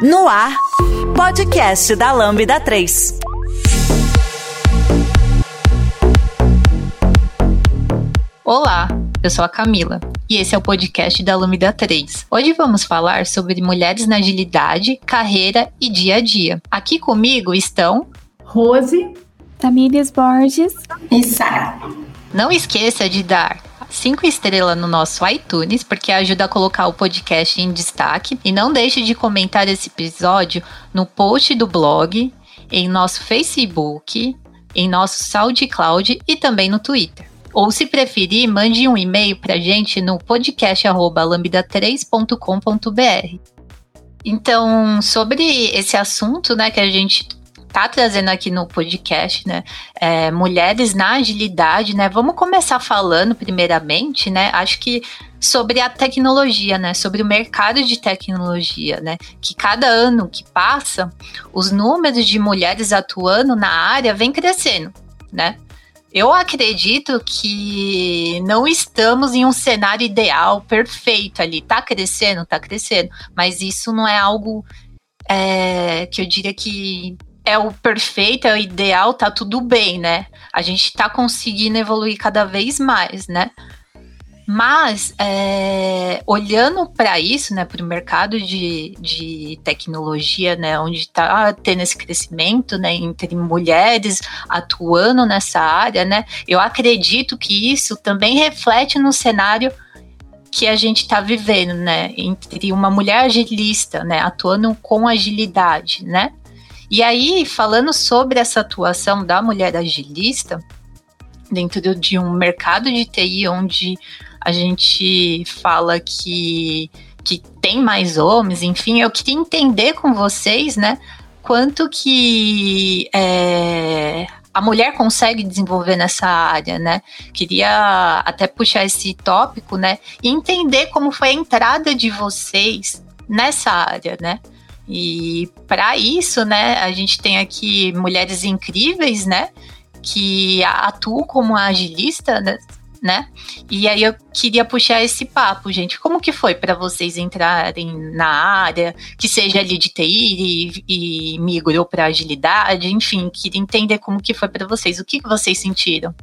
No ar, podcast da Lambda 3. Olá, eu sou a Camila e esse é o podcast da Lambda 3. Hoje vamos falar sobre mulheres na agilidade, carreira e dia a dia. Aqui comigo estão Rose, Tamílias Borges e Sara. Não esqueça de dar cinco estrelas no nosso iTunes, porque ajuda a colocar o podcast em destaque. E não deixe de comentar esse episódio no post do blog, em nosso Facebook, em nosso SoundCloud e também no Twitter. Ou se preferir, mande um e-mail para a gente no podcast@lambda3.com.br. Então, sobre esse assunto, né, que a gente tá trazendo aqui no podcast, né? É, mulheres na agilidade, né? Vamos começar falando primeiramente, né? Acho que sobre a tecnologia, né? Sobre o mercado de tecnologia, né? Que cada ano que passa, os números de mulheres atuando na área vem crescendo, né? Eu acredito que não estamos em um cenário ideal, perfeito ali. Tá crescendo, tá crescendo, mas isso não é algo é, que eu diria que é o perfeito, é o ideal, tá tudo bem, né? A gente tá conseguindo evoluir cada vez mais, né? Mas, é, olhando para isso, né, para o mercado de, de tecnologia, né, onde está tendo esse crescimento, né, entre mulheres atuando nessa área, né, eu acredito que isso também reflete no cenário que a gente está vivendo, né, entre uma mulher agilista, né, atuando com agilidade, né, e aí, falando sobre essa atuação da mulher agilista, dentro de um mercado de TI onde a gente fala que, que tem mais homens, enfim, eu queria entender com vocês, né, quanto que é, a mulher consegue desenvolver nessa área, né? Queria até puxar esse tópico, né, e entender como foi a entrada de vocês nessa área, né? E para isso, né, a gente tem aqui mulheres incríveis, né, que atuam como agilista, né, né? E aí eu queria puxar esse papo, gente. Como que foi para vocês entrarem na área, que seja ali de TI e, e migrou para agilidade, enfim, queria entender como que foi para vocês. O que, que vocês sentiram?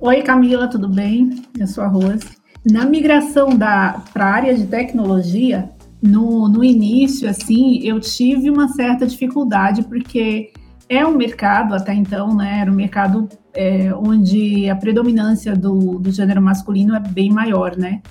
Oi, Camila, tudo bem? Eu sou a Rose. Na migração para a área de tecnologia, no, no início, assim, eu tive uma certa dificuldade, porque é um mercado, até então, né, era um mercado é, onde a predominância do, do gênero masculino é bem maior, né?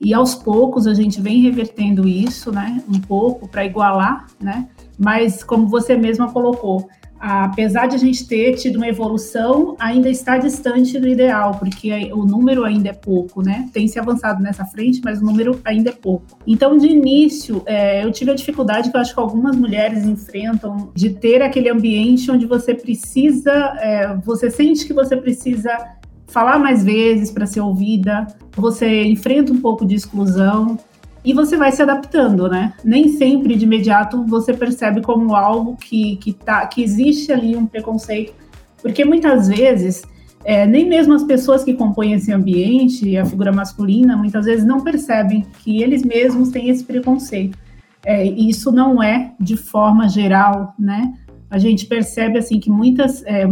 E aos poucos a gente vem revertendo isso, né, um pouco para igualar, né? Mas como você mesma colocou, apesar de a gente ter tido uma evolução, ainda está distante do ideal, porque o número ainda é pouco, né? Tem se avançado nessa frente, mas o número ainda é pouco. Então, de início, é, eu tive a dificuldade que eu acho que algumas mulheres enfrentam de ter aquele ambiente onde você precisa, é, você sente que você precisa falar mais vezes para ser ouvida, você enfrenta um pouco de exclusão, e você vai se adaptando, né? Nem sempre de imediato você percebe como algo que, que, tá, que existe ali um preconceito, porque muitas vezes é, nem mesmo as pessoas que compõem esse ambiente, a figura masculina, muitas vezes não percebem que eles mesmos têm esse preconceito. É, isso não é de forma geral, né? A gente percebe assim que muitas é,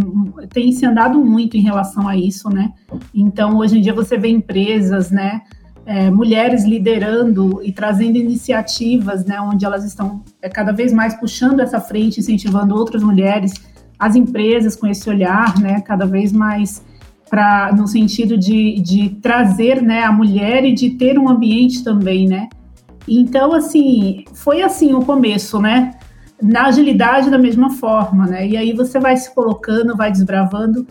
tem se andado muito em relação a isso, né? Então hoje em dia você vê empresas, né? É, mulheres liderando e trazendo iniciativas, né, onde elas estão é, cada vez mais puxando essa frente, incentivando outras mulheres, as empresas com esse olhar, né, cada vez mais para no sentido de, de trazer, né, a mulher e de ter um ambiente também, né. Então, assim, foi assim o começo, né, na agilidade da mesma forma, né, e aí você vai se colocando, vai desbravando,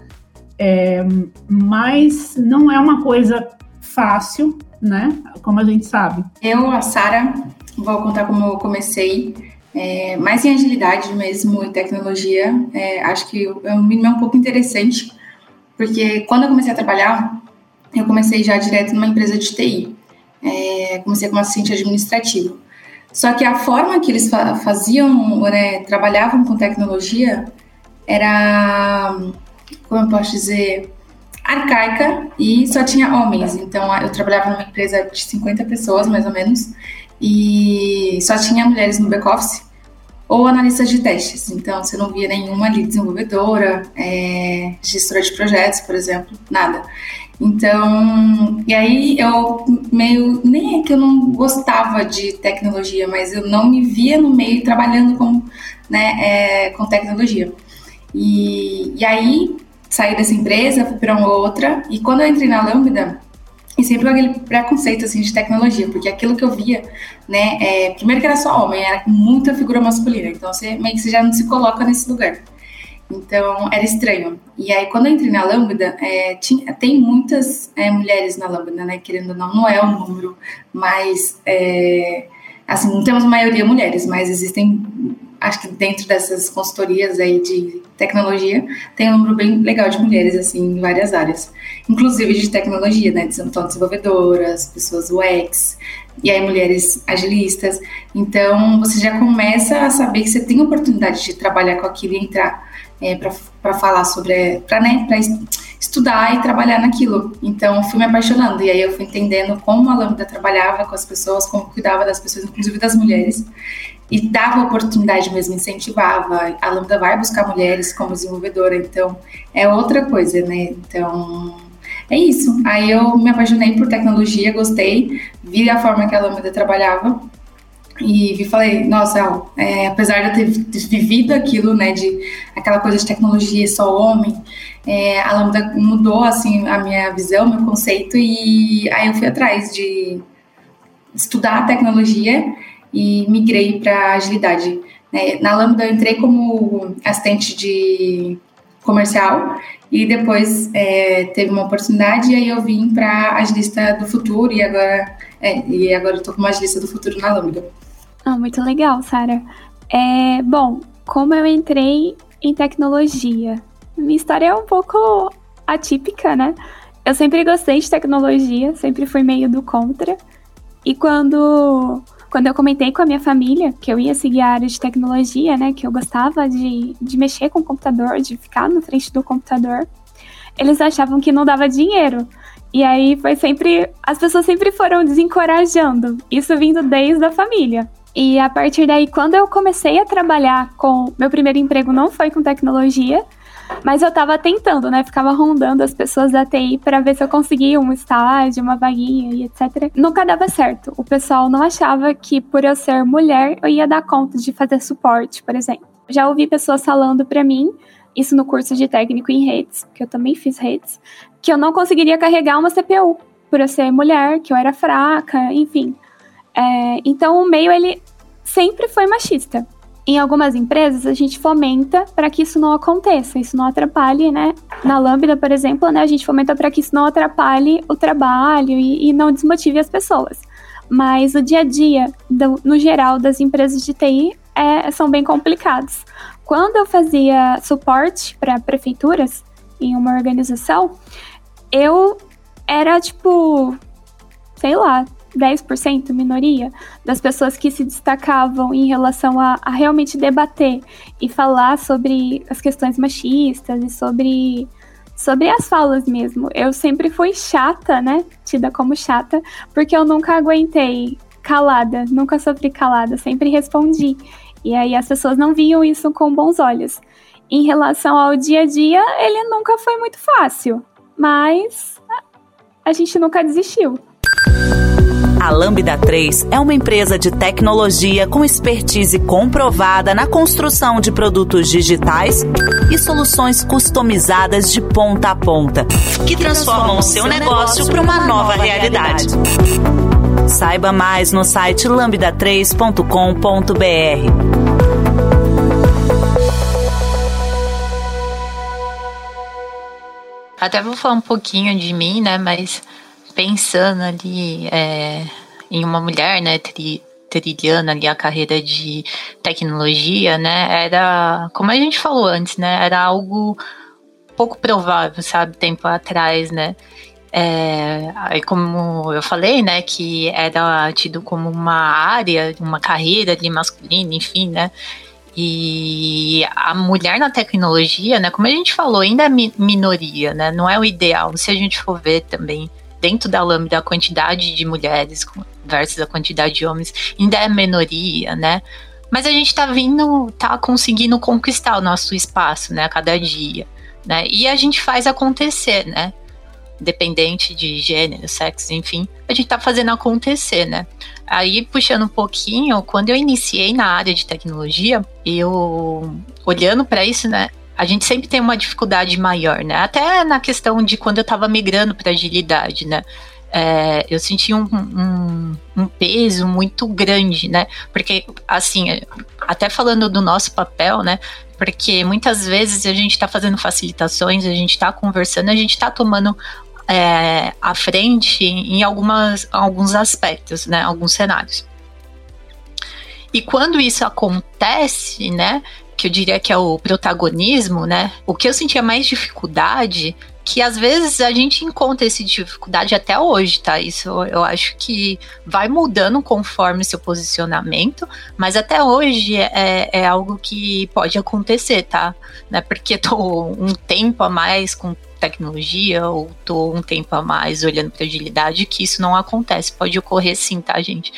é, mas não é uma coisa fácil, né? Como a gente sabe. Eu, a Sara, vou contar como eu comecei. É, mais em agilidade mesmo e tecnologia, é, acho que é um mínimo é um pouco interessante, porque quando eu comecei a trabalhar, eu comecei já direto numa empresa de TI. É, comecei como assistente administrativo. Só que a forma que eles fa faziam, né, trabalhavam com tecnologia, era, como eu posso dizer, arcaica e só tinha homens. Então eu trabalhava numa empresa de 50 pessoas, mais ou menos, e só tinha mulheres no back-office. ou analistas de testes. Então, você não via nenhuma ali desenvolvedora, é, gestora de projetos, por exemplo, nada. Então, e aí eu meio, nem é que eu não gostava de tecnologia, mas eu não me via no meio trabalhando com, né, é, com tecnologia. E, e aí, saí dessa empresa, fui para outra, e quando eu entrei na Lambda, e sempre aquele preconceito assim de tecnologia, porque aquilo que eu via, né, é, primeiro que era só homem, era muita figura masculina, então você meio que você já não se coloca nesse lugar. Então era estranho. E aí quando eu entrei na Lambda, é, tinha, tem muitas é, mulheres na Lambda, né, querendo ou não, não é um número, mas é, assim não temos maioria mulheres, mas existem acho que dentro dessas consultorias aí de tecnologia, tem um número bem legal de mulheres, assim, em várias áreas. Inclusive de tecnologia, né? Então, desenvolvedoras, pessoas UX, e aí mulheres agilistas. Então, você já começa a saber que você tem oportunidade de trabalhar com aquilo e entrar é, para falar sobre, para né, estudar e trabalhar naquilo. Então, fui me apaixonando. E aí eu fui entendendo como a Lambda trabalhava com as pessoas, como cuidava das pessoas, inclusive das mulheres e dava oportunidade mesmo, incentivava. A Lambda vai buscar mulheres como desenvolvedora, então é outra coisa, né? Então é isso. Aí eu me apaixonei por tecnologia, gostei, vi a forma que a Lambda trabalhava e vi falei, nossa, é, apesar de eu ter vivido aquilo, né, de aquela coisa de tecnologia só homem, é, a Lambda mudou assim a minha visão, meu conceito e aí eu fui atrás de estudar tecnologia e migrei para agilidade. Né? Na Lambda eu entrei como assistente de comercial e depois é, teve uma oportunidade e aí eu vim para agilista do futuro e agora é, e agora tô como agilista do futuro na Lambda. Ah, muito legal, Sara. É, bom, como eu entrei em tecnologia? Minha história é um pouco atípica, né? Eu sempre gostei de tecnologia, sempre fui meio do contra. E quando quando eu comentei com a minha família que eu ia seguir a área de tecnologia, né, que eu gostava de, de mexer com o computador, de ficar na frente do computador, eles achavam que não dava dinheiro. E aí foi sempre. As pessoas sempre foram desencorajando. Isso vindo desde a família. E a partir daí, quando eu comecei a trabalhar com. Meu primeiro emprego não foi com tecnologia, mas eu tava tentando, né? Ficava rondando as pessoas da TI para ver se eu conseguia um estágio, uma vaguinha e etc. Nunca dava certo. O pessoal não achava que por eu ser mulher eu ia dar conta de fazer suporte, por exemplo. Já ouvi pessoas falando para mim, isso no curso de técnico em redes, que eu também fiz redes, que eu não conseguiria carregar uma CPU por eu ser mulher, que eu era fraca, enfim. É, então o meio ele sempre foi machista em algumas empresas a gente fomenta para que isso não aconteça, isso não atrapalhe, né? Na Lambda, por exemplo, né, a gente fomenta para que isso não atrapalhe o trabalho e, e, não desmotive as pessoas. Mas o dia a dia, do, no geral, das empresas de TI é, são bem complicados. Quando eu fazia suporte para prefeituras em uma organização, eu era tipo, sei lá, 10% minoria das pessoas que se destacavam em relação a, a, realmente debater e falar sobre as questões machistas e sobre, sobre as falas mesmo. Eu sempre fui chata, né? Tida como chata, porque eu nunca aguentei calada, nunca sofri calada, sempre respondi. E aí as pessoas não viam isso com bons olhos. Em relação ao dia a dia, ele nunca foi muito fácil, mas a gente nunca desistiu. A Lambda 3 é uma empresa de tecnologia com expertise comprovada na construção de produtos digitais e soluções customizadas de ponta a ponta, que transformam o seu negócio para uma nova realidade. Saiba mais no site lambda3.com.br. Até vou falar um pouquinho de mim, né? Mas pensando ali é, em uma mulher, né, tri, trilhando ali a carreira de tecnologia, né, era, como a gente falou antes, né, era algo pouco provável, sabe, tempo atrás, né, é, aí como eu falei, né, que era tido como uma área, uma carreira ali masculina, enfim, né, e a mulher na tecnologia, né, como a gente falou, ainda é minoria, né, não é o ideal, se a gente for ver também dentro da Lambda a quantidade de mulheres versus a quantidade de homens ainda é minoria, né? mas a gente está vindo, tá conseguindo conquistar o nosso espaço, né, a cada dia, né? E a gente faz acontecer, né? Independente de gênero, sexo, enfim, a gente está fazendo acontecer, né? Aí, puxando um pouquinho, quando eu iniciei na área de tecnologia, eu, olhando para isso, né, a gente sempre tem uma dificuldade maior, né? Até na questão de quando eu estava migrando para agilidade, né? é, eu senti um, um, um, peso muito grande, né? Porque, assim, até falando do nosso papel, né? Porque muitas vezes a gente está fazendo facilitações, a gente está conversando, a gente está tomando é, à frente em algumas, alguns aspectos, né? Alguns cenários. E quando isso acontece, né? Que eu diria que é o protagonismo, né? O que eu sentia mais dificuldade que às vezes a gente encontra essa dificuldade até hoje, tá? Isso eu acho que vai mudando conforme seu posicionamento, mas até hoje é, é algo que pode acontecer, tá? Né? Porque tô um tempo a mais com tecnologia ou tô um tempo a mais olhando para agilidade que isso não acontece. Pode ocorrer sim, tá, gente?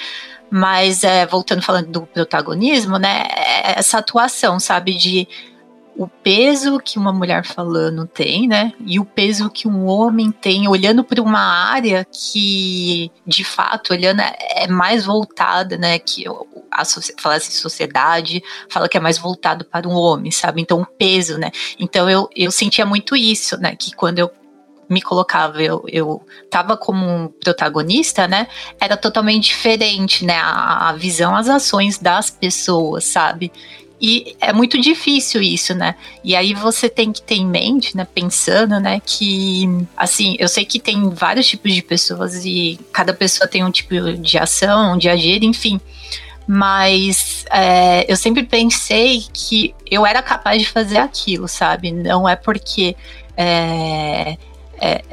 Mas é, voltando falando do protagonismo, né? É essa atuação, sabe, de o peso que uma mulher falando tem, né? E o peso que um homem tem olhando para uma área que, de fato, olhando é mais voltada, né? Que a fala assim, sociedade fala que é mais voltado para um homem, sabe? Então, o peso, né? Então, eu, eu sentia muito isso, né? Que quando eu me colocava, eu, eu tava como um protagonista, né? Era totalmente diferente, né? A, a visão, as ações das pessoas, sabe? E é muito difícil isso, né? E aí você tem que ter em mente, né, pensando, né, que assim, eu sei que tem vários tipos de pessoas e cada pessoa tem um tipo de ação, de agir, enfim. Mas é, eu sempre pensei que eu era capaz de fazer aquilo, sabe? Não é porque é, é,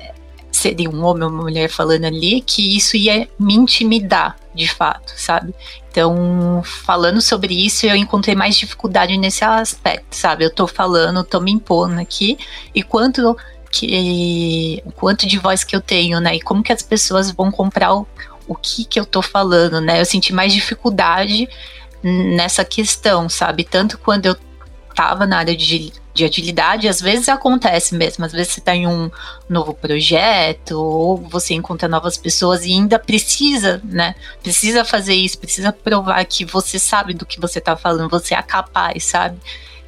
seria um homem ou uma mulher falando ali que isso ia me intimidar, de fato, sabe? Então, falando sobre isso, eu encontrei mais dificuldade nesse aspecto, sabe? Eu tô falando, tô me impondo aqui, e quanto que quanto de voz que eu tenho, né? E como que as pessoas vão comprar o, o que que eu tô falando, né? Eu senti mais dificuldade nessa questão, sabe? Tanto quando eu tava na área de de agilidade, às vezes acontece mesmo, às vezes você está em um novo projeto, ou você encontra novas pessoas e ainda precisa, né? Precisa fazer isso, precisa provar que você sabe do que você está falando, você é capaz, sabe?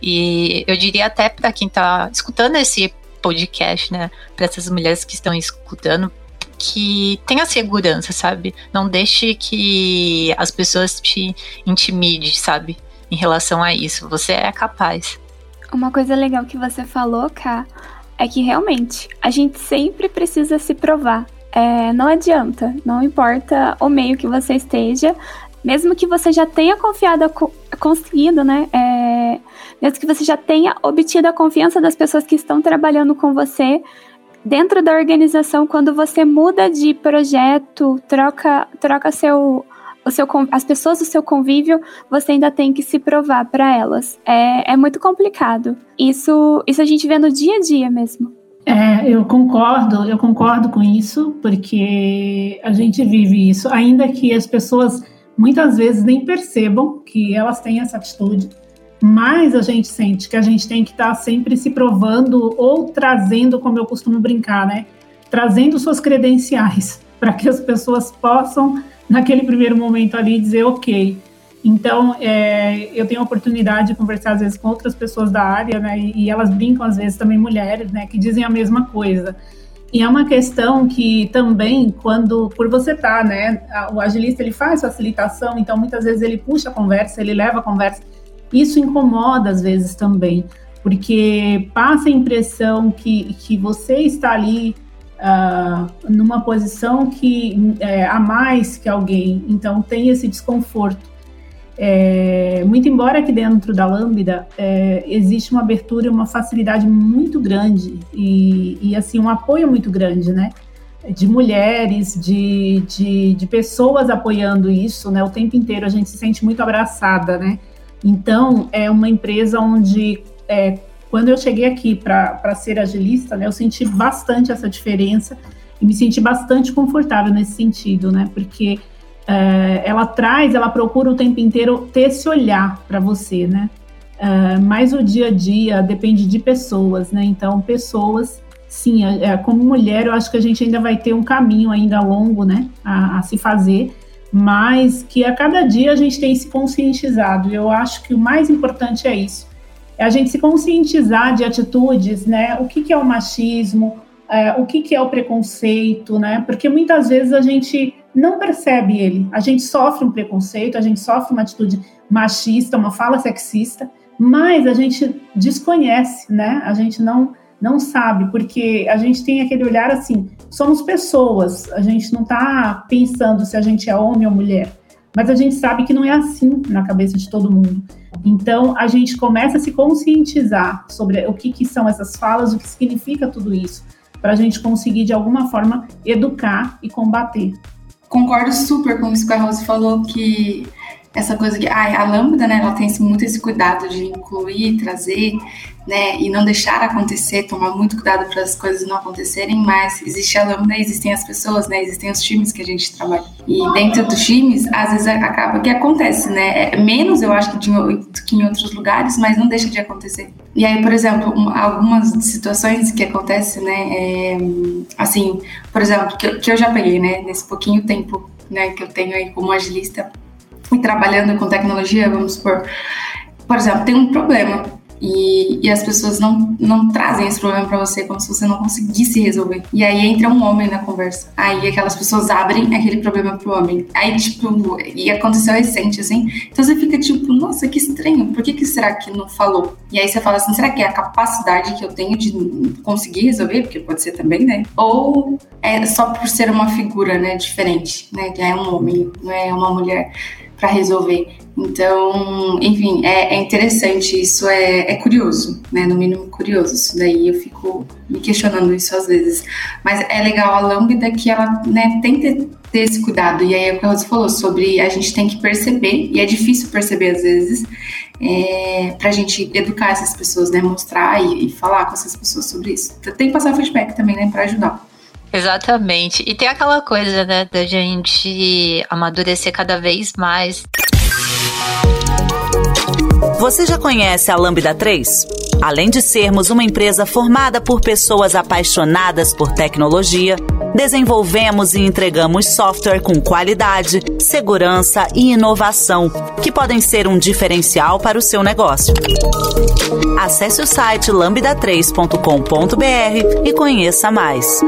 E eu diria até para quem está escutando esse podcast, né? Para essas mulheres que estão escutando, que tenha segurança, sabe? Não deixe que as pessoas te intimidem, sabe? Em relação a isso. Você é capaz. Uma coisa legal que você falou, Ká, é que realmente a gente sempre precisa se provar. É, não adianta, não importa o meio que você esteja, mesmo que você já tenha confiado, conseguido, né? É, mesmo que você já tenha obtido a confiança das pessoas que estão trabalhando com você, dentro da organização, quando você muda de projeto, troca, troca seu, o seu, as pessoas do seu convívio, você ainda tem que se provar para elas. É, é muito complicado. Isso, isso a gente vê no dia a dia mesmo. É, eu concordo, eu concordo com isso, porque a gente vive isso, ainda que as pessoas muitas vezes nem percebam que elas têm essa atitude, mas a gente sente que a gente tem que estar tá sempre se provando ou trazendo, como eu costumo brincar, né? Trazendo suas credenciais para que as pessoas possam naquele primeiro momento ali dizer ok. Então, é, eu tenho a oportunidade de conversar às vezes com outras pessoas da área, né, e, e elas brincam às vezes também mulheres, né, que dizem a mesma coisa. E é uma questão que também, quando, por você estar, tá, né, o agilista ele faz facilitação, então muitas vezes ele puxa a conversa, ele leva a conversa. Isso incomoda às vezes também, porque passa a impressão que, que você está ali uh, numa posição que é, a mais que alguém, então tem esse desconforto. É, muito embora aqui dentro da Lambda é, existe uma abertura uma facilidade muito grande e, e, assim um apoio muito grande, né? De mulheres, de, de, de, pessoas apoiando isso, né? O tempo inteiro a gente se sente muito abraçada, né? Então é uma empresa onde é, quando eu cheguei aqui para ser agilista, né, eu senti bastante essa diferença e me senti bastante confortável nesse sentido, né? Porque é, ela traz, ela procura o tempo inteiro ter esse olhar para você, né? É, mas o dia a dia depende de pessoas, né? Então, pessoas, sim, é, é, como mulher, eu acho que a gente ainda vai ter um caminho ainda longo, né, a, a se fazer, mas que a cada dia a gente tem se conscientizado. E eu acho que o mais importante é isso, é a gente se conscientizar de atitudes, né? O que, que é o machismo, é, o que, que é o preconceito, né? Porque muitas vezes a gente não percebe ele. A gente sofre um preconceito, a gente sofre uma atitude machista, uma fala sexista, mas a gente desconhece, né? A gente não não sabe, porque a gente tem aquele olhar assim, somos pessoas, a gente não está pensando se a gente é homem ou mulher, mas a gente sabe que não é assim na cabeça de todo mundo. Então a gente começa a se conscientizar sobre o que, que são essas falas, o que significa tudo isso para a gente conseguir, de alguma forma, educar e combater. Concordo super com isso que a Rose falou, que essa coisa que ah, a lambda, né, ela tem muito esse cuidado de incluir, trazer, né, e não deixar acontecer, tomar muito cuidado para as coisas não acontecerem, mas existe a lambda, existem as pessoas, né, existem os times que a gente trabalha. E dentro dos times, às vezes acaba que acontece, né, é menos eu acho que, de, que em outros lugares, mas não deixa de acontecer. E aí, por exemplo, algumas situações que acontecem, né, é, assim, por exemplo, que, que eu já peguei, né, nesse pouquinho tempo, né, que eu tenho aí como agilista, e trabalhando com tecnologia, vamos supor, por exemplo, tem um problema e, e as pessoas não, não trazem esse problema para você como se você não conseguisse resolver. E aí entra um homem na conversa. Aí aquelas pessoas abrem aquele problema pro homem. Aí, tipo, e aconteceu recente, assim. Então você fica tipo, nossa, que estranho, por que, que será que não falou? E aí você fala assim, será que é a capacidade que eu tenho de conseguir resolver? Porque pode ser também, né? Ou é só por ser uma figura, né, diferente, né? Que é um homem, não é uma mulher para resolver. Então, enfim, é, é interessante, isso é, é, curioso, né? No mínimo curioso. Isso daí eu fico me questionando isso às vezes. Mas é legal a Lambda que ela né, tem que ter esse cuidado. E aí é o que a falou sobre a gente tem que perceber, e é difícil perceber às vezes, é, para a gente educar essas pessoas, né? Mostrar e, e, falar com essas pessoas sobre isso. Tem que passar feedback também, né? Para ajudar. Exatamente. E tem aquela coisa, né, da gente amadurecer cada vez mais. Você já conhece a Lambda 3? Além de sermos uma empresa formada por pessoas apaixonadas por tecnologia, desenvolvemos e entregamos software com qualidade, segurança e inovação, que podem ser um diferencial para o seu negócio. Acesse o site lambda3.com.br e conheça mais.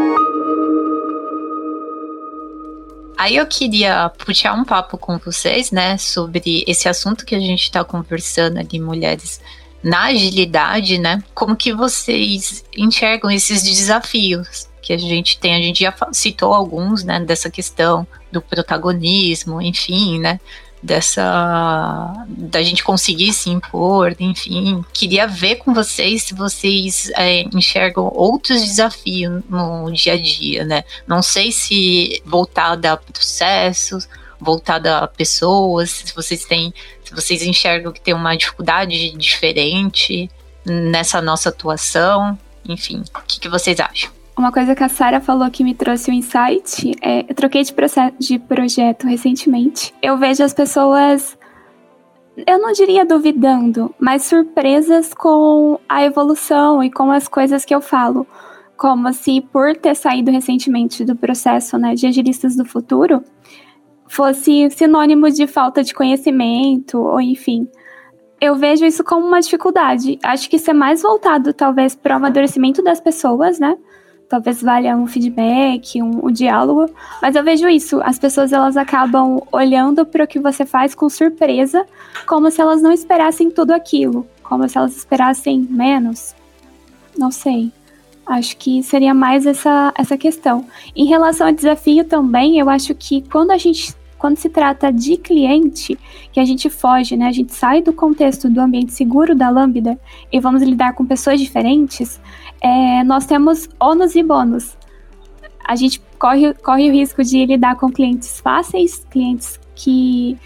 Aí eu queria puxar um papo com vocês, né, sobre esse assunto que a gente está conversando ali, mulheres na agilidade, né? Como que vocês enxergam esses desafios que a gente tem? A gente já citou alguns, né, dessa questão do protagonismo, enfim, né? Dessa da gente conseguir se impor, enfim. Queria ver com vocês se vocês é, enxergam outros desafios no dia a dia, né? Não sei se voltada a processos, voltada a pessoas, se vocês têm, se vocês enxergam que tem uma dificuldade diferente nessa nossa atuação, enfim, o que, que vocês acham? Uma coisa que a Sara falou que me trouxe um insight é, eu troquei de, de projeto recentemente. Eu vejo as pessoas, eu não diria duvidando, mas surpresas com a evolução e com as coisas que eu falo. Como se por ter saído recentemente do processo né, de agilistas do futuro, fosse sinônimo de falta de conhecimento, ou enfim. Eu vejo isso como uma dificuldade. Acho que isso é mais voltado, talvez, para o amadurecimento das pessoas, né? Talvez valha um feedback, um, um, diálogo, mas eu vejo isso, as pessoas elas acabam olhando para o que você faz com surpresa, como se elas não esperassem tudo aquilo, como se elas esperassem menos. Não sei. Acho que seria mais essa, essa questão. Em relação ao desafio também, eu acho que quando a gente quando se trata de cliente, que a gente foge, né? A gente sai do contexto do ambiente seguro da Lambda e vamos lidar com pessoas diferentes, é, nós temos ônus e bônus. A gente corre, corre o risco de lidar com clientes fáceis, clientes que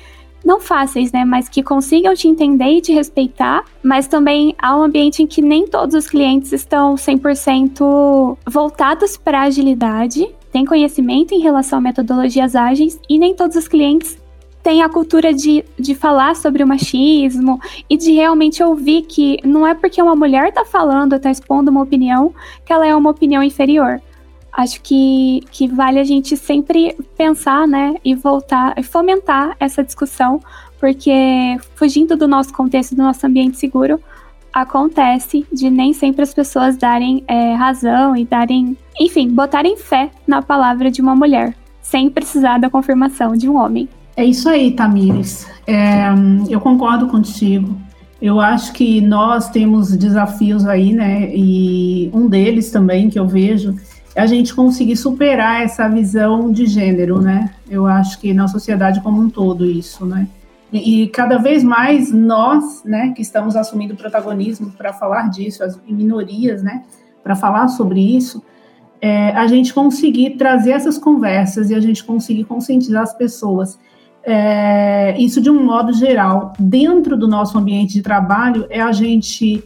não fáceis, né, mas que consigam te entender e te respeitar, mas também há um ambiente em que nem todos os clientes estão 100% voltados para agilidade têm conhecimento em relação a metodologias ágeis e nem todos os clientes têm a cultura de, de falar sobre o machismo e de realmente ouvir que não é porque uma mulher está falando, está expondo uma opinião, que ela é uma opinião inferior. Acho que, que vale a gente sempre pensar, né, e voltar, e fomentar essa discussão, porque fugindo do nosso contexto, do nosso ambiente seguro, acontece de nem sempre as pessoas darem é, razão e darem, enfim, botarem fé na palavra de uma mulher, sem precisar da confirmação de um homem. É isso aí, Tamires. É, eu concordo contigo. Eu acho que nós temos desafios aí, né? E um deles também que eu vejo é a gente conseguir superar essa visão de gênero, né? Eu acho que na sociedade como um todo isso, né? E, cada vez mais nós, né, que estamos assumindo protagonismo para falar disso, as minorias, né, para falar sobre isso, é, a gente conseguir trazer essas conversas e a gente conseguir conscientizar as pessoas. É, isso de um modo geral, dentro do nosso ambiente de trabalho, é a gente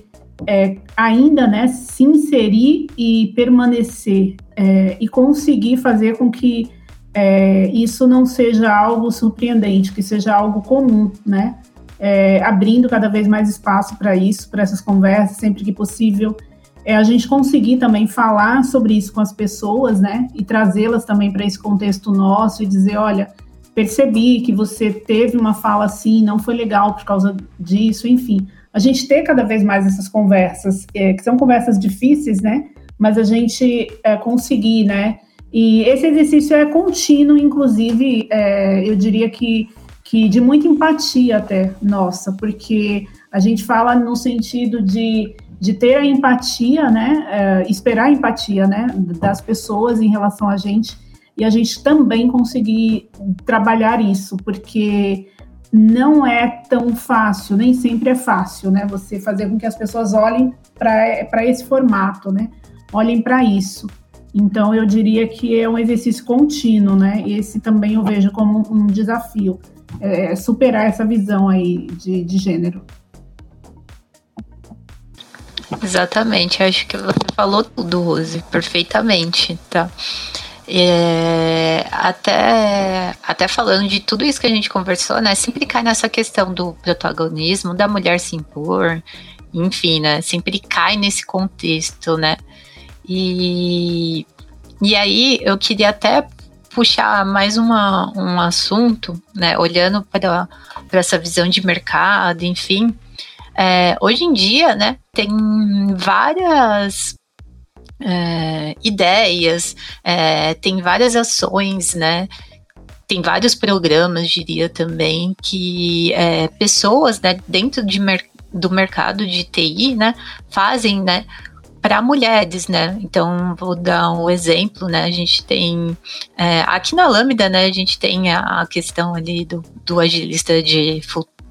é, ainda né, se inserir e permanecer é, e conseguir fazer com que é, isso não seja algo surpreendente, que seja algo comum, né? É, abrindo cada vez mais espaço para isso, para essas conversas, sempre que possível. É a gente conseguir também falar sobre isso com as pessoas, né? E trazê-las também para esse contexto nosso e dizer: olha, percebi que você teve uma fala assim, não foi legal por causa disso, enfim. A gente ter cada vez mais essas conversas, é, que são conversas difíceis, né? Mas a gente é, conseguir, né? E esse exercício é contínuo, inclusive, é, eu diria que, que de muita empatia até nossa, porque a gente fala no sentido de, de ter a empatia, né, é, esperar a empatia, né, das pessoas em relação a gente, e a gente também conseguir trabalhar isso, porque não é tão fácil, nem sempre é fácil, né, você fazer com que as pessoas olhem para esse formato, né, olhem para isso. Então, eu diria que é um exercício contínuo, né? Esse também eu vejo como um desafio, é, é superar essa visão aí de, de gênero. Exatamente, acho que você falou tudo, Rose, perfeitamente, tá? É, até, até falando de tudo isso que a gente conversou, né? Sempre cai nessa questão do protagonismo, da mulher se impor, enfim, né? Sempre cai nesse contexto, né? E, e aí eu queria até puxar mais uma, um assunto, né, olhando para essa visão de mercado, enfim. É, hoje em dia, né, tem várias é, ideias, é, tem várias ações, né, tem vários programas, diria também, que é, pessoas, né, dentro de mer do mercado de TI, né, fazem, né, para mulheres, né? Então, vou dar um exemplo, né? A gente tem é, aqui na Lambda, né? A gente tem a, questão ali do, do agilista de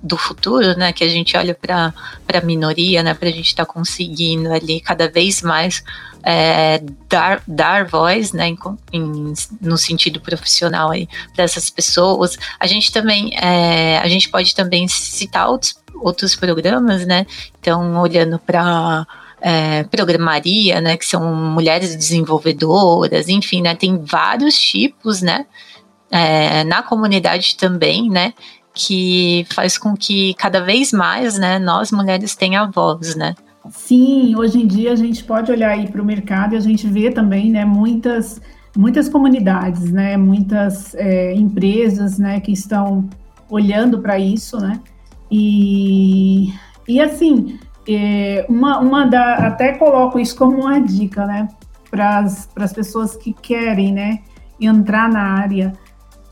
do futuro, né? Que a gente olha para a minoria, né? Para a gente estar tá conseguindo ali cada vez mais é, dar, dar voz, né, em, em, no sentido profissional aí para essas pessoas. A gente também, é, a gente pode também citar outros, outros programas, né? Então, olhando para é, programaria, né, que são mulheres desenvolvedoras, enfim, né, tem vários tipos, né, é, na comunidade também, né, que faz com que cada vez mais, né, nós mulheres tenham voz, né. Sim, hoje em dia a gente pode olhar aí para o mercado e a gente vê também, né, muitas muitas comunidades, né, muitas é, empresas, né, que estão olhando para isso, né, e, e assim, é, uma, uma da, até coloco isso como uma dica, né, para as pessoas que querem, né, entrar na área,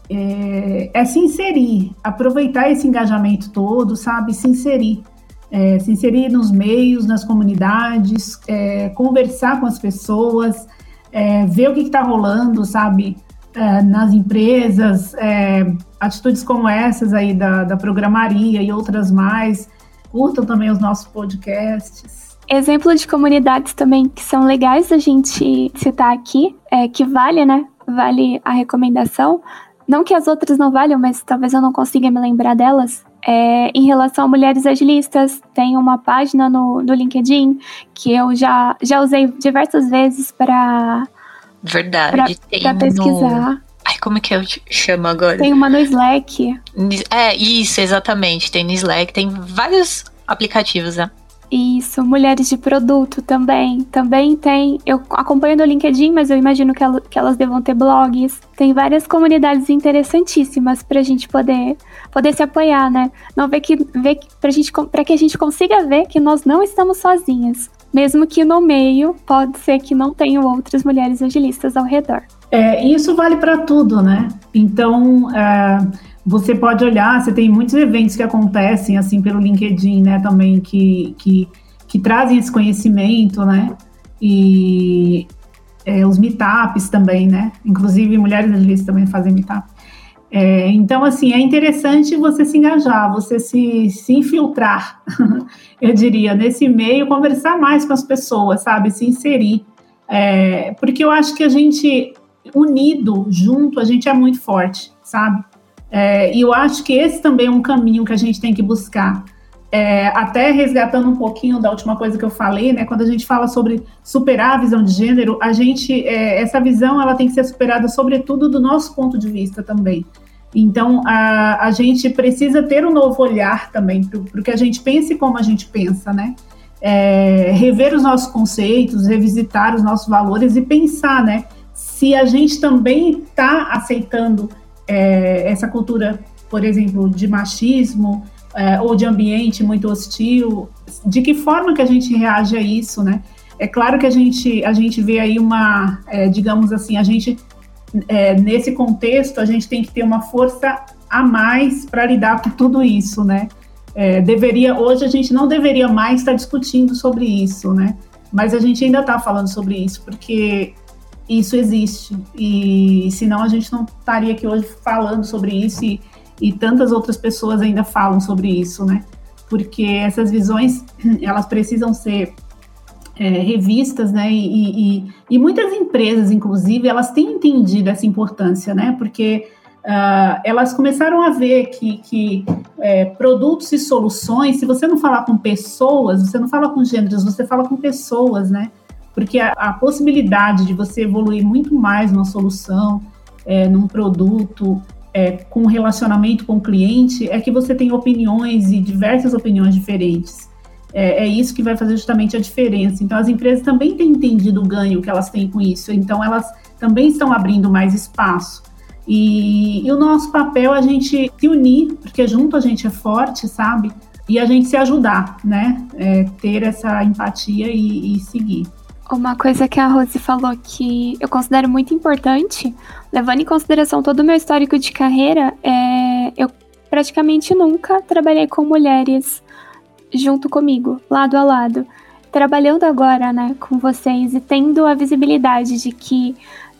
é, é, se inserir, aproveitar esse engajamento todo, sabe, se inserir, é, se inserir nos meios, nas comunidades, é, conversar com as pessoas, é, ver o que está rolando, sabe, é, nas empresas, atitudes como essas aí da, da programaria e outras mais, curtam também os nossos podcasts. Exemplo de comunidades também que são legais a gente citar aqui, é, que vale, né? Vale a recomendação. Não que as outras não valham, mas talvez eu não consiga me lembrar delas. É, em relação a mulheres agilistas, tem uma página no, no LinkedIn que eu já, já usei diversas vezes para Verdade. Pra, pra pesquisar. No... Ai, como é que eu chamo agora? Tem uma no Slack. É, isso, exatamente. Tem no Slack, tem vários aplicativos, né? Isso, mulheres de produto também. Também tem. Eu acompanho no LinkedIn, mas eu imagino que, ela, que elas devam ter blogs. Tem várias comunidades interessantíssimas pra gente poder, poder se apoiar, né? Não ver que, ver pra, gente, pra que a gente consiga ver que nós não estamos sozinhas. Mesmo que no meio pode ser que não tenham outras mulheres agilistas ao redor. É, isso vale para tudo, né? Então, é, você pode olhar, você tem muitos eventos que acontecem assim pelo LinkedIn, né, também que, que, que trazem esse conhecimento, né? E é, os meetups também, né? Inclusive mulheres agilistas também fazem meetup. É, então, assim, é interessante você se engajar, você se, se infiltrar, eu diria, nesse meio, conversar mais com as pessoas, sabe? Se inserir. É, porque eu acho que a gente, unido, junto, a gente é muito forte, sabe? É, e eu acho que esse também é um caminho que a gente tem que buscar. É, até resgatando um pouquinho da última coisa que eu falei, né? Quando a gente fala sobre superar a visão de gênero, a gente, é, essa visão, ela tem que ser superada, sobretudo do nosso ponto de vista também. Então, a, a gente precisa ter um novo olhar também para o que a gente pensa e como a gente pensa, né? É, rever os nossos conceitos, revisitar os nossos valores e pensar, né? Se a gente também está aceitando é, essa cultura, por exemplo, de machismo é, ou de ambiente muito hostil, de que forma que a gente reage a isso, né? É claro que a gente, a gente vê aí uma, é, digamos assim, a gente, é, nesse contexto, a gente tem que ter uma força a mais para lidar com tudo isso, né? É, deveria, hoje a gente não deveria mais estar discutindo sobre isso, né? Mas a gente ainda está falando sobre isso, porque isso existe. E senão a gente não estaria aqui hoje falando sobre isso e, e tantas outras pessoas ainda falam sobre isso, né? Porque essas visões, elas precisam ser é, revistas, né? E, e, e, muitas empresas, inclusive, elas têm entendido essa importância, né? Porque uh, elas começaram a ver que, que é, produtos e soluções, se você não falar com pessoas, você não fala com gêneros, você fala com pessoas, né? Porque a, a possibilidade de você evoluir muito mais numa solução, é, num produto, é, com relacionamento com o cliente, é que você tem opiniões e diversas opiniões diferentes. É, é, isso que vai fazer justamente a diferença. Então, as empresas também têm entendido o ganho que elas têm com isso, então elas também estão abrindo mais espaço. E, e o nosso papel é a gente se unir, porque junto a gente é forte, sabe? E a gente se ajudar, né? É, ter essa empatia e, e seguir. Uma coisa que a Rose falou que eu considero muito importante, levando em consideração todo o meu histórico de carreira, é eu praticamente nunca trabalhei com mulheres junto comigo, lado a lado. Trabalhando agora, né, com vocês e tendo a visibilidade de que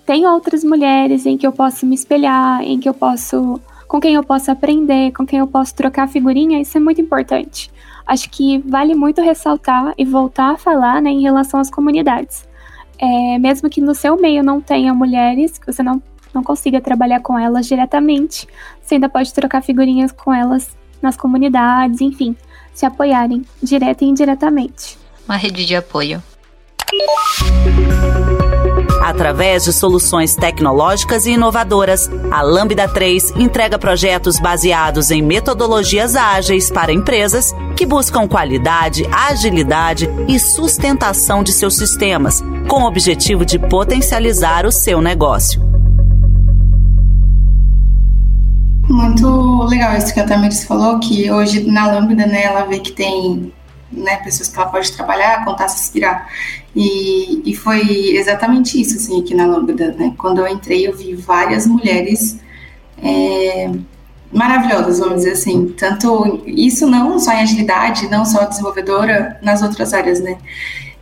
tem outras mulheres em que eu posso me espelhar, em que eu posso com quem eu posso aprender, com quem eu posso trocar figurinha, isso é muito importante acho que vale muito ressaltar e voltar a falar né, em relação às comunidades. É, mesmo que no seu meio não tenha mulheres, que você não, não consiga trabalhar com elas diretamente, você ainda pode trocar figurinhas com elas nas comunidades, enfim, se apoiarem direta e indiretamente. Uma rede de apoio. Através de soluções tecnológicas e inovadoras, a Lambda 3 entrega projetos baseados em metodologias ágeis para empresas que buscam qualidade, agilidade e sustentação de seus sistemas, com o objetivo de potencializar o seu negócio. Muito legal isso que a Tamiris falou, que hoje na Lambda, né, ela vê que tem né, pessoas que ela pode trabalhar, contar, se inspirar. E, e foi exatamente isso, assim, aqui na Lambda, né? Quando eu entrei, eu vi várias mulheres é, maravilhosas, vamos dizer assim. Tanto isso não só em agilidade, não só desenvolvedora, nas outras áreas, né?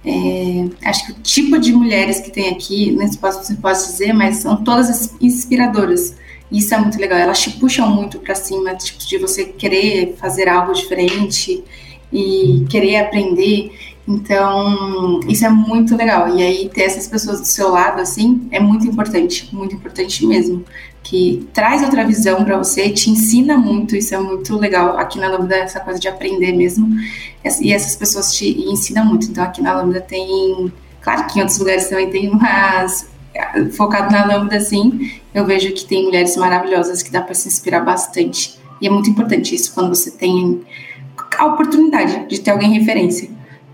É, acho que o tipo de mulheres que tem aqui, não se pode, pode dizer, mas são todas inspiradoras. Isso é muito legal. Elas te puxam muito para cima, tipo, de você querer fazer algo diferente e querer aprender. Então, isso é muito legal. E aí, ter essas pessoas do seu lado, assim, é muito importante, muito importante mesmo. Que traz outra visão para você, te ensina muito, isso é muito legal. Aqui na Lambda, essa coisa de aprender mesmo. E essas pessoas te ensinam muito. Então, aqui na Lambda tem. Claro que em outros lugares também tem, mas focado na lâmpada, assim, eu vejo que tem mulheres maravilhosas que dá para se inspirar bastante. E é muito importante isso quando você tem a oportunidade de ter alguém referência.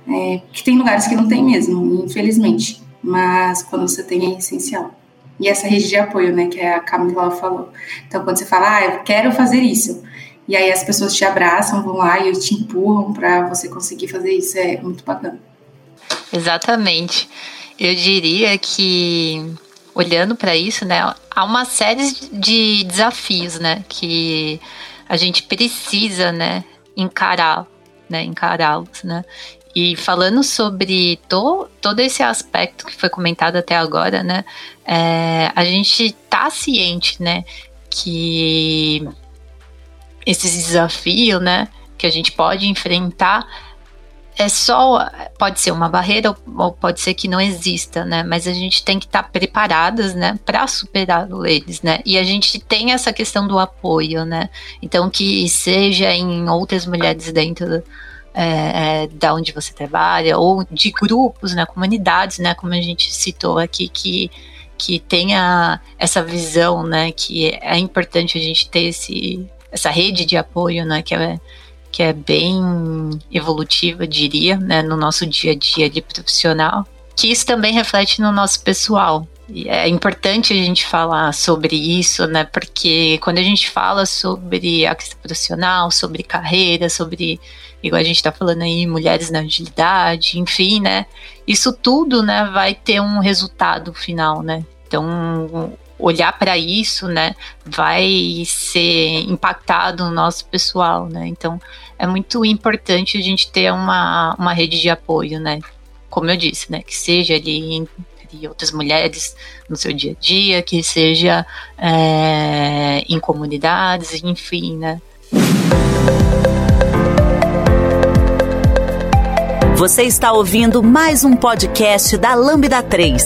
É, que tem lugares que não tem mesmo, infelizmente. Mas quando você tem é essencial. E essa rede de apoio, né, que a Camila falou. Então, quando você fala, ah, eu quero fazer isso, e aí as pessoas te abraçam, vão lá e te empurram para você conseguir fazer isso, é muito bacana. Exatamente. Eu diria que olhando para isso, né, há uma série de desafios, né, que a gente precisa, né, encarar, né, encará-los, né. E falando sobre to, todo esse aspecto que foi comentado até agora, né, é, a gente tá ciente, né, que esses desafios, né, que a gente pode enfrentar é só pode ser uma barreira ou pode ser que não exista, né? Mas a gente tem que estar tá preparadas, né, para superar eles, né? E a gente tem essa questão do apoio, né? Então que seja em outras mulheres dentro é, é, da onde você trabalha ou de grupos, né, comunidades, né, como a gente citou aqui que que tenha essa visão, né, que é importante a gente ter esse essa rede de apoio, né, que é que é bem evolutiva, diria, né, no nosso dia a dia de profissional, que isso também reflete no nosso pessoal. E é importante a gente falar sobre isso, né, porque quando a gente fala sobre a questão profissional, sobre carreira, sobre, igual a gente está falando aí, mulheres na agilidade, enfim, né, isso tudo, né, vai ter um resultado final, né. Então, olhar para isso, né, vai ser impactado no nosso pessoal, né? Então é muito importante a gente ter uma, uma rede de apoio, né? Como eu disse, né, que seja ali entre outras mulheres no seu dia a dia, que seja é, em comunidades, enfim, né? Você está ouvindo mais um podcast da Lambda 3.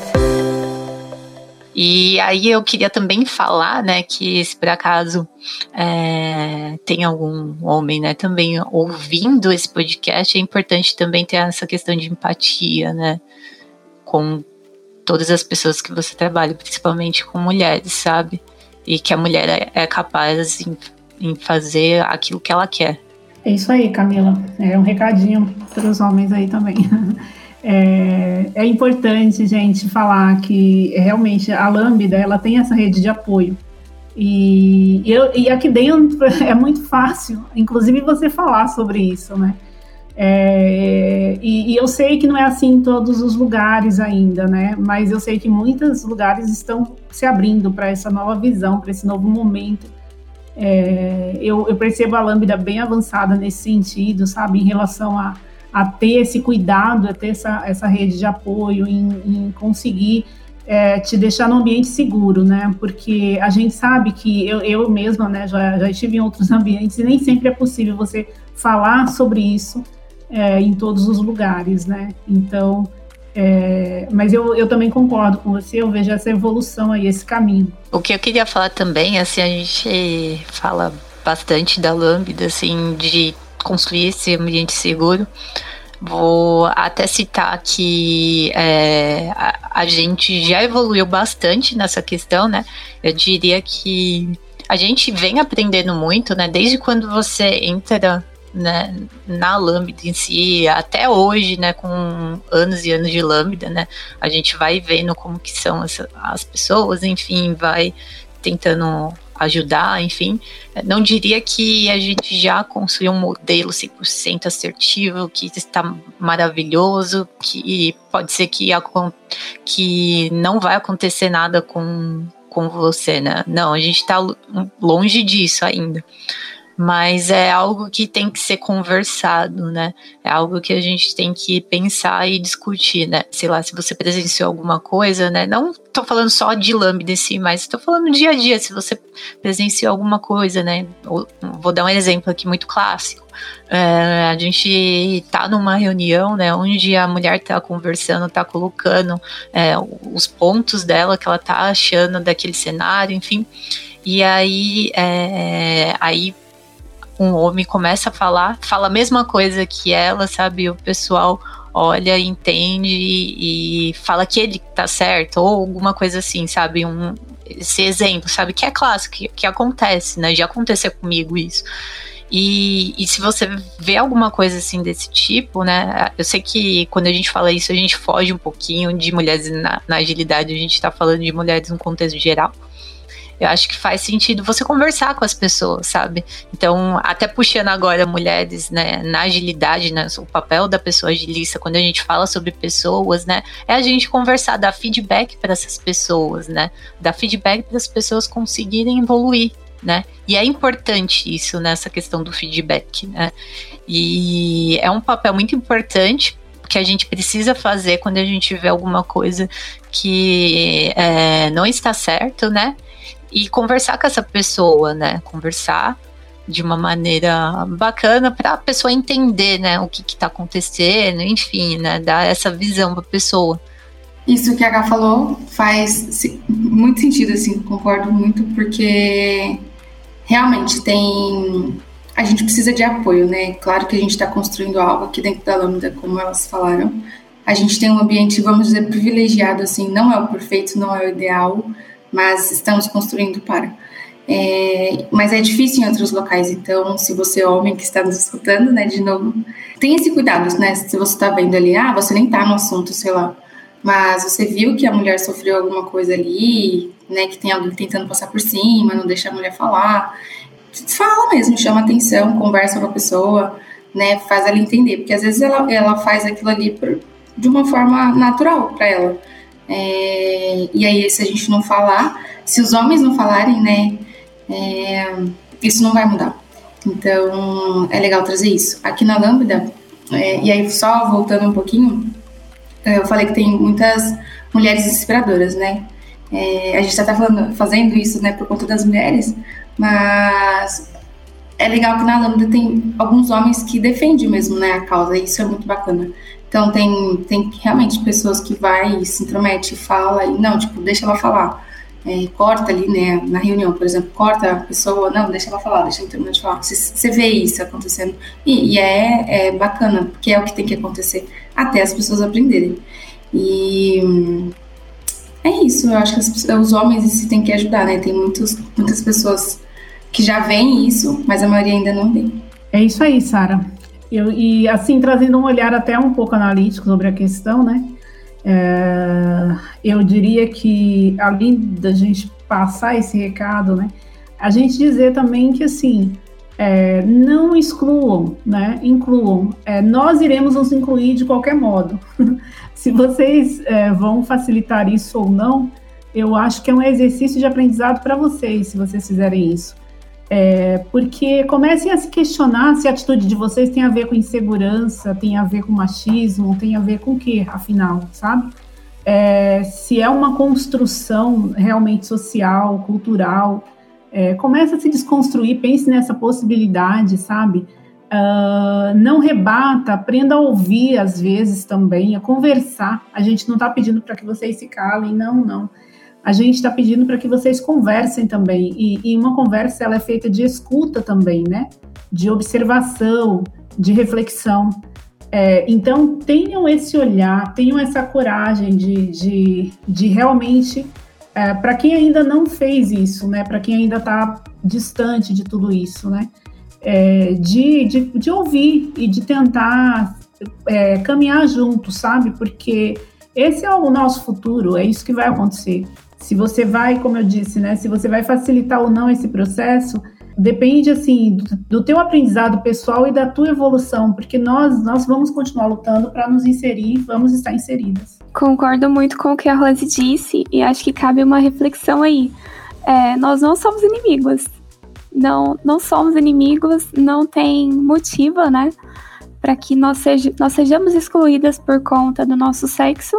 E aí eu queria também falar, né, que se por acaso é, tem algum homem, né, também ouvindo esse podcast, é importante também ter essa questão de empatia, né, com todas as pessoas que você trabalha, principalmente com mulheres, sabe? E que a mulher é, é capaz em, em fazer aquilo que ela quer. É isso aí, Camila. É um recadinho para os homens aí também. É, é, importante, gente, falar que realmente a Lambda ela tem essa rede de apoio. E, eu, e aqui dentro é muito fácil, inclusive você falar sobre isso, né? É, e, e, eu sei que não é assim em todos os lugares ainda, né? Mas eu sei que muitos lugares estão se abrindo para essa nova visão, para esse novo momento. É, eu, eu percebo a Lambda bem avançada nesse sentido, sabe? Em relação a a ter esse cuidado, a ter essa, essa rede de apoio, em, em conseguir é, te deixar num ambiente seguro, né? Porque a gente sabe que eu, eu mesma, né, já, já estive em outros ambientes e nem sempre é possível você falar sobre isso é, em todos os lugares, né? Então, é, mas eu, eu também concordo com você, eu vejo essa evolução aí, esse caminho. O que eu queria falar também, assim, a gente fala bastante da Lambda, assim, de construir esse ambiente seguro. Vou até citar que é, a, a, gente já evoluiu bastante nessa questão, né? Eu diria que a gente vem aprendendo muito, né? Desde quando você entra né, na Lambda em si, até hoje, né? Com anos e anos de Lambda, né? A gente vai vendo como que são as, as pessoas, enfim, vai tentando ajudar, enfim. Não diria que a gente já construiu um modelo 100% assertivo, que está maravilhoso, que pode ser que, que não vai acontecer nada com, com você, né? Não, a gente está longe disso ainda. Mas é algo que tem que ser conversado, né? É algo que a gente tem que pensar e discutir, né? Sei lá, se você presenciou alguma coisa, né? Não tô falando só de lambda em si, mas tô falando dia a dia, se você presenciou alguma coisa, né? Vou dar um exemplo aqui muito clássico. É, a gente tá numa reunião, né, onde a mulher tá conversando, tá colocando é, os pontos dela que ela tá achando daquele cenário, enfim. E aí, é, aí um homem começa a falar, fala a mesma coisa que ela, sabe? O pessoal olha, entende e, fala que ele tá certo, ou alguma coisa assim, sabe? Um, esse exemplo, sabe? Que é clássico, que, que acontece, né? Já aconteceu comigo isso. E, e, se você vê alguma coisa assim desse tipo, né? Eu sei que quando a gente fala isso, a gente foge um pouquinho de mulheres na, na agilidade, a gente tá falando de mulheres no contexto geral eu acho que faz sentido você conversar com as pessoas, sabe? Então, até puxando agora mulheres, né, na agilidade, né, o papel da pessoa agilista, quando a gente fala sobre pessoas, né, é a gente conversar, dar feedback para essas pessoas, né? Dar feedback para as pessoas conseguirem evoluir, né? E é importante isso nessa questão do feedback, né? E é um papel muito importante que a gente precisa fazer quando a gente vê alguma coisa que é, não está certo, né? E conversar com essa pessoa, né? Conversar de uma maneira bacana para a pessoa entender, né, o que está acontecendo, enfim, né, dar essa visão para a pessoa. Isso que a H falou faz muito sentido, assim, concordo muito, porque realmente tem. A gente precisa de apoio, né? Claro que a gente está construindo algo aqui dentro da Lambda, como elas falaram. A gente tem um ambiente, vamos dizer, privilegiado, assim, não é o perfeito, não é o ideal, mas estamos construindo para. É, mas é difícil em outros locais, então, se você é homem que está nos escutando, né, de novo, tenha esse cuidado, né, se você está vendo ali, ah, você nem está no assunto, sei lá, mas você viu que a mulher sofreu alguma coisa ali, né, que tem alguém tentando passar por cima, não deixa a mulher falar, fala mesmo, chama atenção, conversa com a pessoa, né, faz ela entender, porque às vezes ela, ela faz aquilo ali por, de uma forma natural para ela, é, e aí, se a gente não falar, se os homens não falarem, né, é, isso não vai mudar. Então, é legal trazer isso. Aqui na Lambda, é, e aí só voltando um pouquinho, é, eu falei que tem muitas mulheres inspiradoras, né? É, a gente está falando, fazendo isso, né, por conta das mulheres, mas é legal que na Lambda tem alguns homens que defendem mesmo, né, a causa, e isso é muito bacana. Então tem, tem realmente pessoas que vai, se intromete, fala e não, tipo, deixa ela falar. É, corta ali, né, na reunião, por exemplo, corta a pessoa, não, deixa ela falar, deixa ela terminar de falar. Você, você vê isso acontecendo. E, e é, é, bacana, porque é o que tem que acontecer até as pessoas aprenderem. E é isso, eu acho que as, os homens se têm que ajudar, né? Tem muitos, muitas pessoas que já veem isso, mas a maioria ainda não vê. É isso aí, Sara. Eu, e assim, trazendo um olhar até um pouco analítico sobre a questão, né? É, eu diria que, além da gente passar esse recado, né? A gente dizer também que, assim, é, não excluam, né? Incluam. É, nós iremos nos incluir de qualquer modo. Se vocês é, vão facilitar isso ou não, eu acho que é um exercício de aprendizado para vocês, se vocês fizerem isso. É, porque comecem a se questionar se a atitude de vocês tem a ver com insegurança, tem a ver com machismo, tem a ver com o que, afinal, sabe? É, se é uma construção realmente social, cultural, é, comece a se desconstruir, pense nessa possibilidade, sabe? Uh, não rebata, aprenda a ouvir às vezes também, a conversar. A gente não está pedindo para que vocês se calem, não, não a gente está pedindo para que vocês conversem também. E, e, uma conversa ela é feita de escuta também, né? De observação, de reflexão. É, então, tenham esse olhar, tenham essa coragem de, de, de realmente, é, para quem ainda não fez isso, né? Para quem ainda está distante de tudo isso, né? É, de, de, de, ouvir e de tentar é, caminhar junto, sabe? Porque esse é o nosso futuro, é isso que vai acontecer. Se você vai, como eu disse, né, se você vai facilitar ou não esse processo, depende assim do, do teu aprendizado pessoal e da tua evolução, porque nós nós vamos continuar lutando para nos inserir, vamos estar inseridas. Concordo muito com o que a Rose disse e acho que cabe uma reflexão aí. É, nós não somos inimigos. não, não somos inimigos, não tem motivo, né? Para que nós, seja, nós sejamos excluídas por conta do nosso sexo.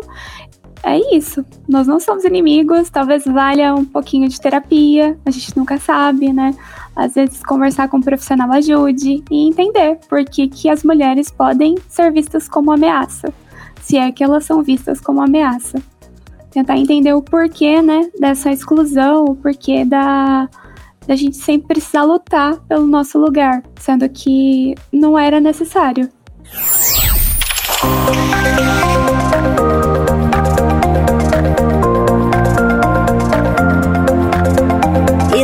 É isso. Nós não somos inimigos, talvez valha um pouquinho de terapia, a gente nunca sabe, né? Às vezes conversar com um profissional ajude e entender por que, que as mulheres podem ser vistas como ameaça, se é que elas são vistas como ameaça. Tentar entender o porquê, né, dessa exclusão, o porquê da, da gente sempre precisar lutar pelo nosso lugar, sendo que não era necessário.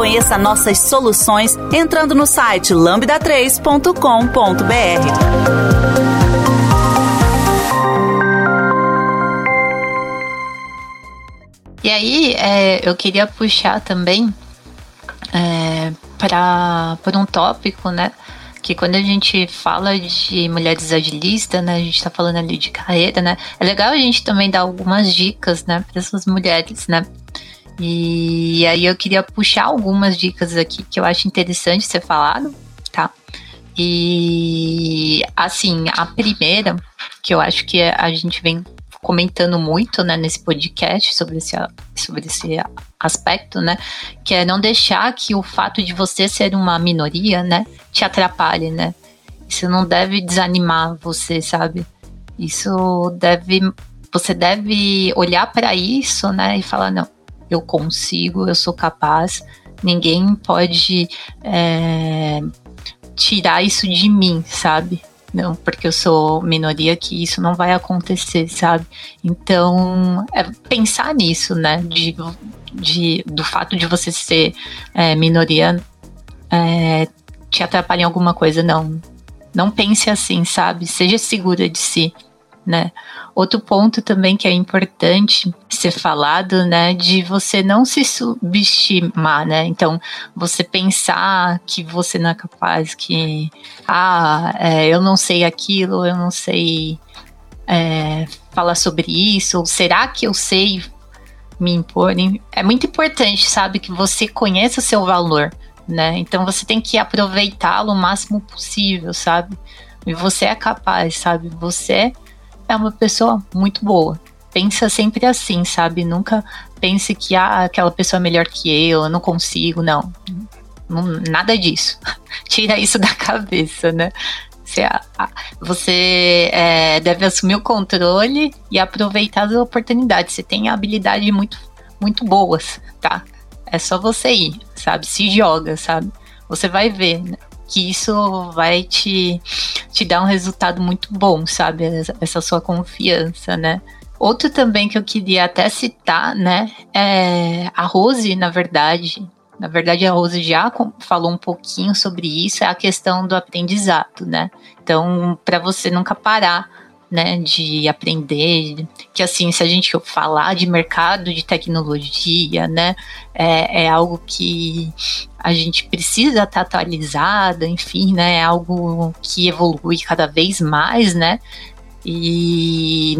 Conheça nossas soluções entrando no site lambda3.com.br. E aí, é, eu queria puxar também é, para por um tópico, né? Que quando a gente fala de mulheres agilistas, né? A gente está falando ali de carreira, né? É legal a gente também dar algumas dicas, né? Para essas mulheres, né? E aí eu queria puxar algumas dicas aqui que eu acho interessante ser falado, tá? E assim, a primeira, que eu acho que a gente vem comentando muito, né, nesse podcast sobre esse, sobre esse aspecto, né, que é não deixar que o fato de você ser uma minoria, né, te atrapalhe, né. Isso não deve desanimar você, sabe? Isso deve, você deve olhar para isso, né, e falar não, eu consigo, eu sou capaz, ninguém pode é, tirar isso de mim, sabe? não, porque eu sou minoria, que isso não vai acontecer, sabe? Então, é pensar nisso, né? De, de, do fato de você ser é, minoria é, te atrapalhar em alguma coisa, não. Não pense assim, sabe? Seja segura de si né? Outro ponto também que é importante ser falado, né, de você não se subestimar, né? Então, você pensar que você não é capaz, que ah, é, eu não sei aquilo, eu não sei é, falar sobre isso, ou será que eu sei me impor? É muito importante, sabe, que você conheça o seu valor, né? Então você tem que aproveitá-lo o máximo possível, sabe? E você é capaz, sabe? Você é uma pessoa muito boa. Pensa sempre assim, sabe? Nunca pense que ah, aquela pessoa é melhor que eu, eu não consigo, não. nada disso. Tira isso da cabeça, né? Você, você é, deve assumir o controle e aproveitar as oportunidades. Você tem habilidades muito, muito boas, tá? É só você ir, sabe? Se joga, sabe? Você vai ver. Né? Que isso vai te, te dar um resultado muito bom, sabe? Essa sua confiança, né? Outro também que eu queria até citar, né? É a Rose, na verdade. Na verdade, a Rose já falou um pouquinho sobre isso, é a questão do aprendizado, né? Então, para você nunca parar né, de aprender, que assim, se a gente falar de mercado de tecnologia, né, é, é algo que a gente precisa estar atualizado, enfim, né, é algo que evolui cada vez mais, né, e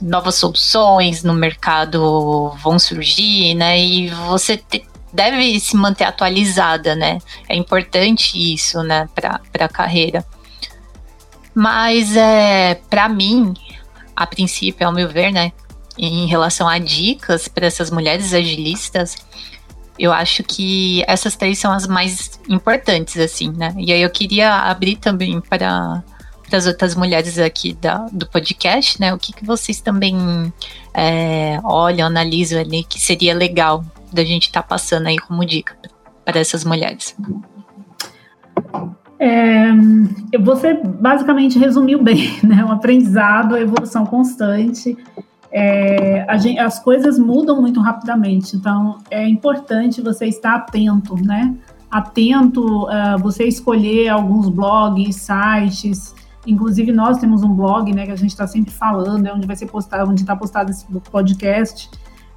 novas soluções no mercado vão surgir, né, e você te, deve se manter atualizada, né, é importante isso, né, para a carreira. Mas é, para mim, a princípio, ao meu ver, né, em relação a dicas para essas mulheres agilistas, eu acho que essas três são as mais importantes, assim, né? E aí eu queria abrir também para as outras mulheres aqui da, do podcast, né? O que, que vocês também é, olham, analisam ali que seria legal da gente estar tá passando aí como dica para essas mulheres? É, você basicamente resumiu bem, né? Um aprendizado, evolução constante. É, gente, as coisas mudam muito rapidamente, então é importante você estar atento, né? Atento, uh, você escolher alguns blogs, sites Inclusive, nós temos um blog, né, que a gente está sempre falando, é onde vai ser postado, onde está postado esse podcast.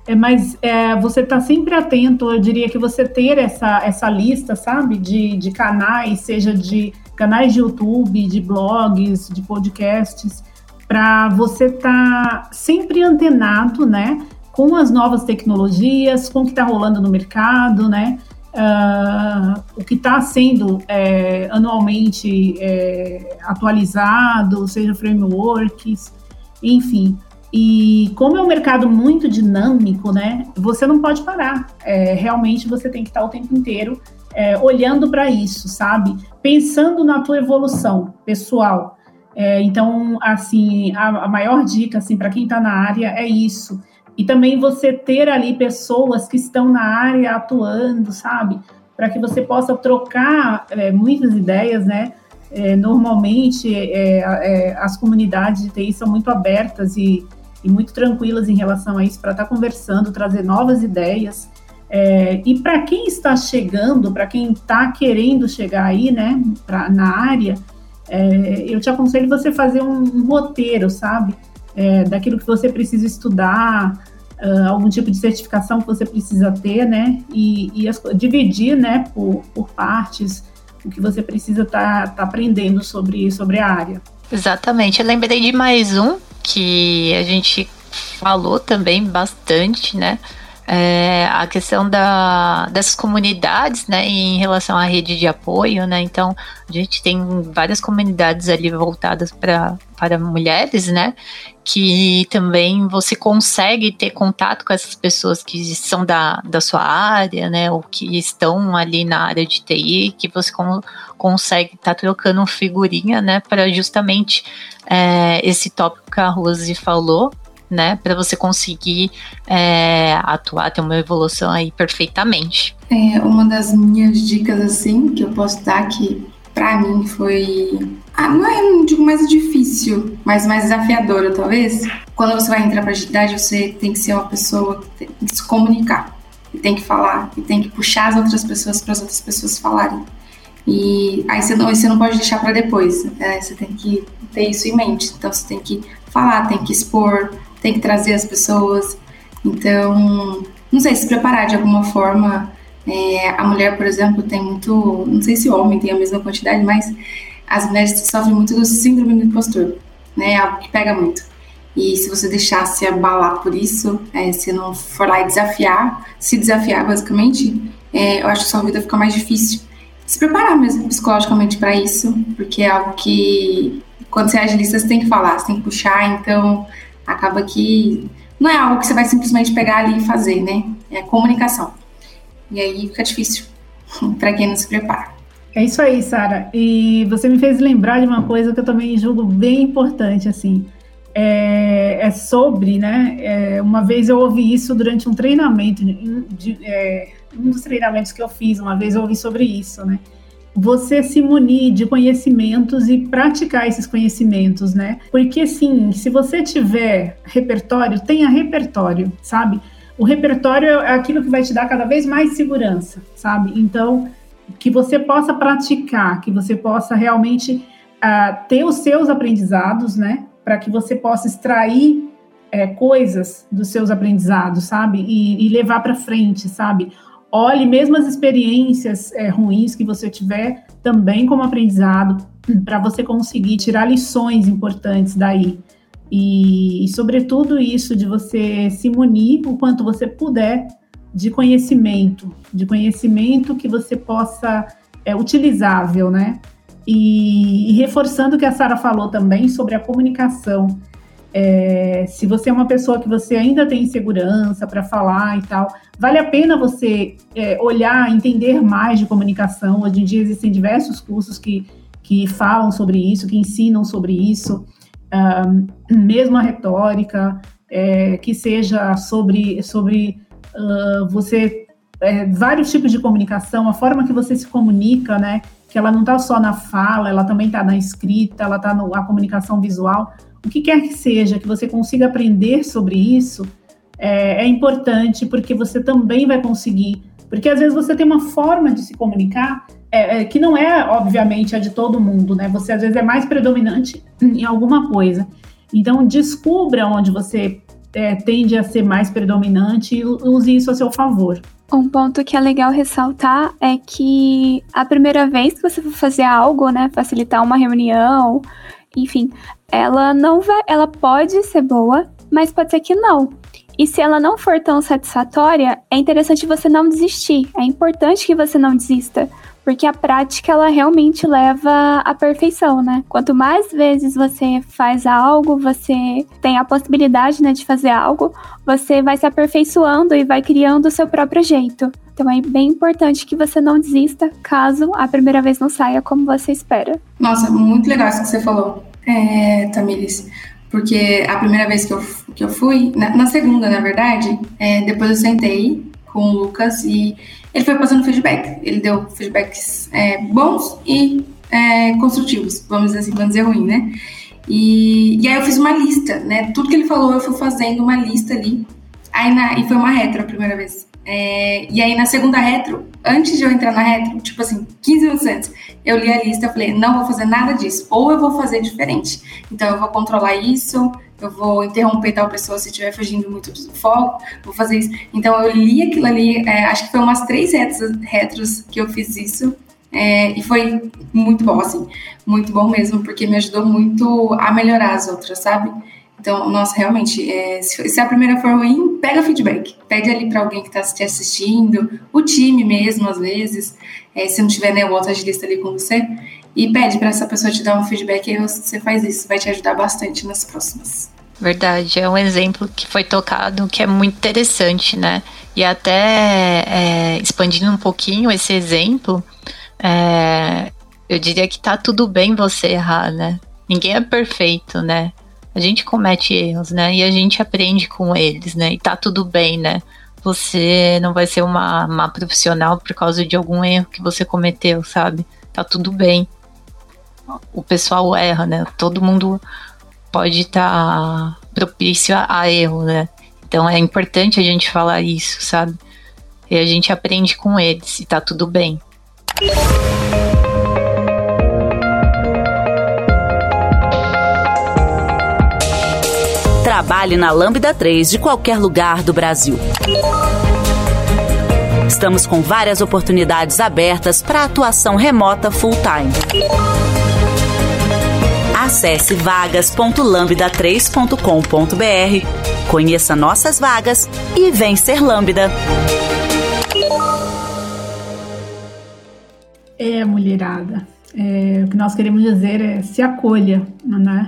É, mas é, você está sempre atento, eu diria que você ter essa, essa lista, sabe, de, de canais, seja de canais de YouTube, de blogs, de podcasts, para você estar tá sempre antenado, né, com as novas tecnologias, com o que está rolando no mercado, né, uh, o que está sendo é, anualmente é, atualizado, seja frameworks, enfim. E como é um mercado muito dinâmico, né, você não pode parar. É, realmente você tem que estar o tempo inteiro é, olhando para isso, sabe? Pensando na tua evolução pessoal. É, então, assim, a, a, maior dica, assim, para quem está na área é isso e também você ter ali pessoas que estão na área atuando, sabe? Para que você possa trocar é, muitas ideias, né? É, normalmente, é, é as comunidades de TI são muito abertas e, e muito tranquilas em relação a isso, para estar tá conversando, trazer novas ideias. É, e para quem está chegando, para quem está querendo chegar aí, né, pra, na área, é, eu te aconselho você fazer um, um roteiro, sabe? é, daquilo que você precisa estudar, uh, algum tipo de certificação que você precisa ter, né? E, e as, dividir, né, por, por partes, o que você precisa estar tá, tá aprendendo sobre, sobre a área. Exatamente. Eu lembrei de mais um que a gente falou também bastante, né? É, a questão da, dessas comunidades, né, em relação à rede de apoio, né, então a gente tem várias comunidades ali voltadas para para mulheres, né, que também você consegue ter contato com essas pessoas que são da, da sua área, né, ou que estão ali na área de TI, que você consegue estar tá trocando figurinha, né, para justamente é, esse tópico que a Rose falou, né, para você conseguir é, atuar, ter uma evolução aí perfeitamente. É, uma das minhas dicas, assim, que eu posso dar que para mim foi. Ah, não é, não digo mais difícil, mas mais desafiadora, talvez. Quando você vai entrar pra agilidade, você tem que ser uma pessoa que tem que se comunicar, e tem que falar, e tem que puxar as outras pessoas para as outras pessoas falarem. E aí você não, você não pode deixar para depois, né? você tem que ter isso em mente. Então você tem que falar, tem que expor, tem que trazer as pessoas. Então, não sei, se preparar de alguma forma. É, a mulher, por exemplo, tem muito. Não sei se o homem tem a mesma quantidade, mas as mulheres sofrem muito do síndrome do impostor, né? É algo que pega muito. E se você deixar se abalar por isso, é, se não for lá e desafiar, se desafiar basicamente, é, eu acho que sua vida fica mais difícil. Se preparar mesmo psicologicamente para isso, porque é algo que quando você é agilista você tem que falar, você tem que puxar, então acaba que não é algo que você vai simplesmente pegar ali e fazer, né? É comunicação. E aí fica difícil para quem não se prepara. É isso aí, Sara. E você me fez lembrar de uma coisa que eu também julgo bem importante, assim. É, é sobre, né? É, uma vez eu ouvi isso durante um treinamento, de, de, é, um dos treinamentos que eu fiz, uma vez eu ouvi sobre isso, né? Você se munir de conhecimentos e praticar esses conhecimentos, né? Porque sim, se você tiver repertório, tenha repertório, sabe? O repertório é aquilo que vai te dar cada vez mais segurança, sabe? Então, que você possa praticar, que você possa realmente uh, ter os seus aprendizados, né? Para que você possa extrair é, coisas dos seus aprendizados, sabe? E, e levar para frente, sabe? Olhe mesmo as experiências é, ruins que você tiver também como aprendizado, para você conseguir tirar lições importantes daí. E, e, sobretudo, isso de você se munir o quanto você puder de conhecimento, de conhecimento que você possa é utilizável, né? E, e reforçando o que a Sara falou também sobre a comunicação. É, se você é uma pessoa que você ainda tem insegurança para falar e tal, vale a pena você é, olhar, entender mais de comunicação. Hoje em dia existem diversos cursos que, que falam sobre isso, que ensinam sobre isso, um, mesmo a retórica, é, que seja sobre, sobre uh, você é, vários tipos de comunicação, a forma que você se comunica, né? Que ela não está só na fala, ela também está na escrita, ela está na comunicação visual o que quer que seja, que você consiga aprender sobre isso, é, é, importante porque você também vai conseguir. Porque às vezes você tem uma forma de se comunicar é, é, que não é, obviamente, a de todo mundo, né? Você às vezes é mais predominante em alguma coisa. Então, descubra onde você é, tende a ser mais predominante e use isso a seu favor. Um ponto que é legal ressaltar é que a primeira vez que você for fazer algo, né, facilitar uma reunião, enfim, ela não vai, ela pode ser boa, mas pode ser que não. E se ela não for tão satisfatória, é interessante você não desistir. É importante que você não desista, porque a prática ela realmente leva à perfeição, né? Quanto mais vezes você faz algo, você tem a possibilidade né, de fazer algo, você vai se aperfeiçoando e vai criando o seu próprio jeito. Então é bem importante que você não desista caso a primeira vez não saia como você espera. Nossa, muito legal isso que você falou, é, Tamires. Porque a primeira vez que eu, que eu fui, na, na segunda, na verdade, é, depois eu sentei com o Lucas e ele foi passando feedback. Ele deu feedbacks é, bons e é, construtivos, vamos dizer assim, vamos dizer ruim, né? E, e aí eu fiz uma lista, né? Tudo que ele falou eu fui fazendo uma lista ali. Aí na, e foi uma retro a primeira vez. É, e aí na segunda retro, antes de eu entrar na retro, tipo assim, 15 minutos antes, eu li a lista e falei, não vou fazer nada disso, ou eu vou fazer diferente. Então eu vou controlar isso, eu vou interromper tal pessoa se estiver fugindo muito do foco, vou fazer isso. Então eu li aquilo ali, é, acho que foi umas três retros, retros que eu fiz isso, é, e foi muito bom, assim, muito bom mesmo, porque me ajudou muito a melhorar as outras, sabe? Então, nossa, realmente, é, se, se, a primeira for ruim, pega feedback. Pede ali para alguém que está te assistindo, o time mesmo, às vezes, é, se não tiver né, o outro agilista ali com você, e pede para essa pessoa te dar um feedback e você faz isso, vai te ajudar bastante nas próximas. Verdade, é um exemplo que foi tocado que é muito interessante, né? E até é, expandindo um pouquinho esse exemplo, é, eu diria que tá tudo bem você errar, né? Ninguém é perfeito, né? A gente comete erros, né? E a gente aprende com eles, né? E tá tudo bem, né? Você não vai ser uma, uma profissional por causa de algum erro que você cometeu, sabe? Tá tudo bem. O pessoal erra, né? Todo mundo pode estar tá propício a, a erro, né? Então é importante a gente falar isso, sabe? E a gente aprende com eles e tá tudo bem. Trabalhe na Lambda 3 de qualquer lugar do Brasil. Estamos com várias oportunidades abertas para atuação remota full-time. Acesse vagas.lambda3.com.br, conheça nossas vagas e vem ser Lambda. É, mulherada. É, o que nós queremos dizer é se acolha, né?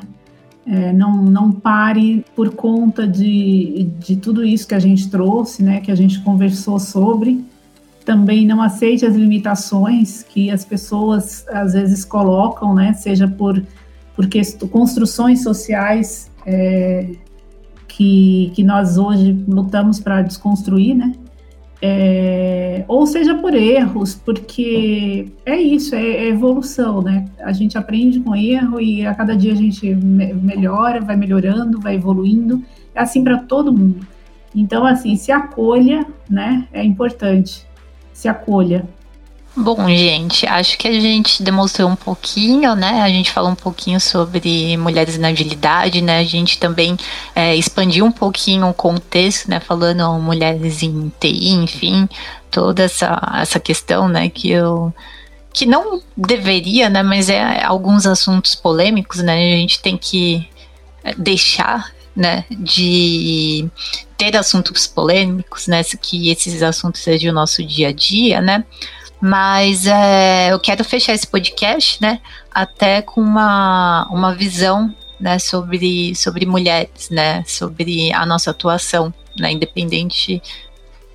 É, não, não pare por conta de, de tudo isso que a gente trouxe, né? Que a gente conversou sobre. Também não aceite as limitações que as pessoas às vezes colocam, né? Seja por porque construções sociais é, que, que nós hoje lutamos para desconstruir, né? É, ou seja por erros, porque é isso, é, é, evolução, né? A gente aprende com erro e a cada dia a gente me melhora, vai melhorando, vai evoluindo. É assim para todo mundo. Então, assim, se acolha, né? É importante. Se acolha. Bom, gente, acho que a gente demonstrou um pouquinho, né? A gente falou um pouquinho sobre mulheres na agilidade, né? A gente também é, expandiu um pouquinho o contexto, né? Falando mulheres em TI, enfim, toda essa, essa questão, né? Que eu que não deveria, né? Mas é alguns assuntos polêmicos, né? A gente tem que deixar né, de ter assuntos polêmicos, né, que esses assuntos sejam o nosso dia a dia, né, mas é, eu quero fechar esse podcast, né? Até com uma, uma visão né, sobre, sobre mulheres, né? Sobre a nossa atuação, né? Independente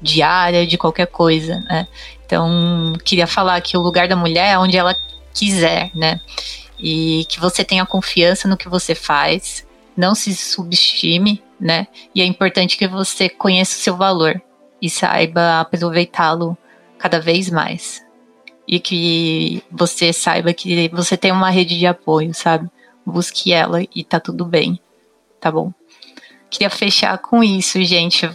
de área, de qualquer coisa, né? Então, queria falar que o lugar da mulher é onde ela quiser, né? E que você tenha confiança no que você faz, não se subestime, né? E é importante que você conheça o seu valor e saiba aproveitá-lo cada vez mais. E que você saiba que você tem uma rede de apoio, sabe? Busque ela e tá tudo bem, tá bom? Queria fechar com isso, gente.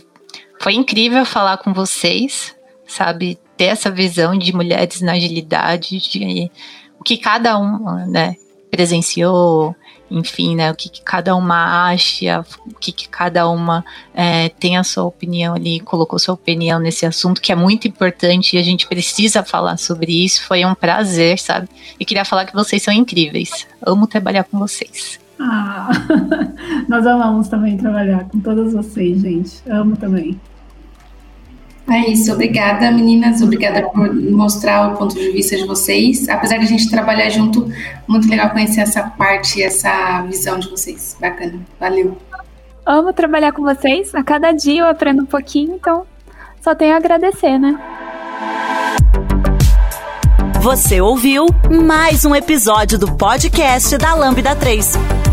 Foi incrível falar com vocês, sabe? ter essa visão de mulheres na agilidade, de o que cada um né, presenciou, enfim, né, o que, que, cada uma acha, o que, que cada uma é, tem a sua opinião ali, colocou sua opinião nesse assunto, que é muito importante e a gente precisa falar sobre isso. Foi um prazer, sabe? E queria falar que vocês são incríveis. Amo trabalhar com vocês. Ah, nós amamos também trabalhar com todas vocês, gente. Amo também. É isso, obrigada meninas, obrigada por mostrar o ponto de vista de vocês. Apesar de a gente trabalhar junto, muito legal conhecer essa parte, essa visão de vocês. Bacana, valeu. Amo trabalhar com vocês, a cada dia eu aprendo um pouquinho, então só tenho a agradecer, né? Você ouviu mais um episódio do podcast da Lambda 3.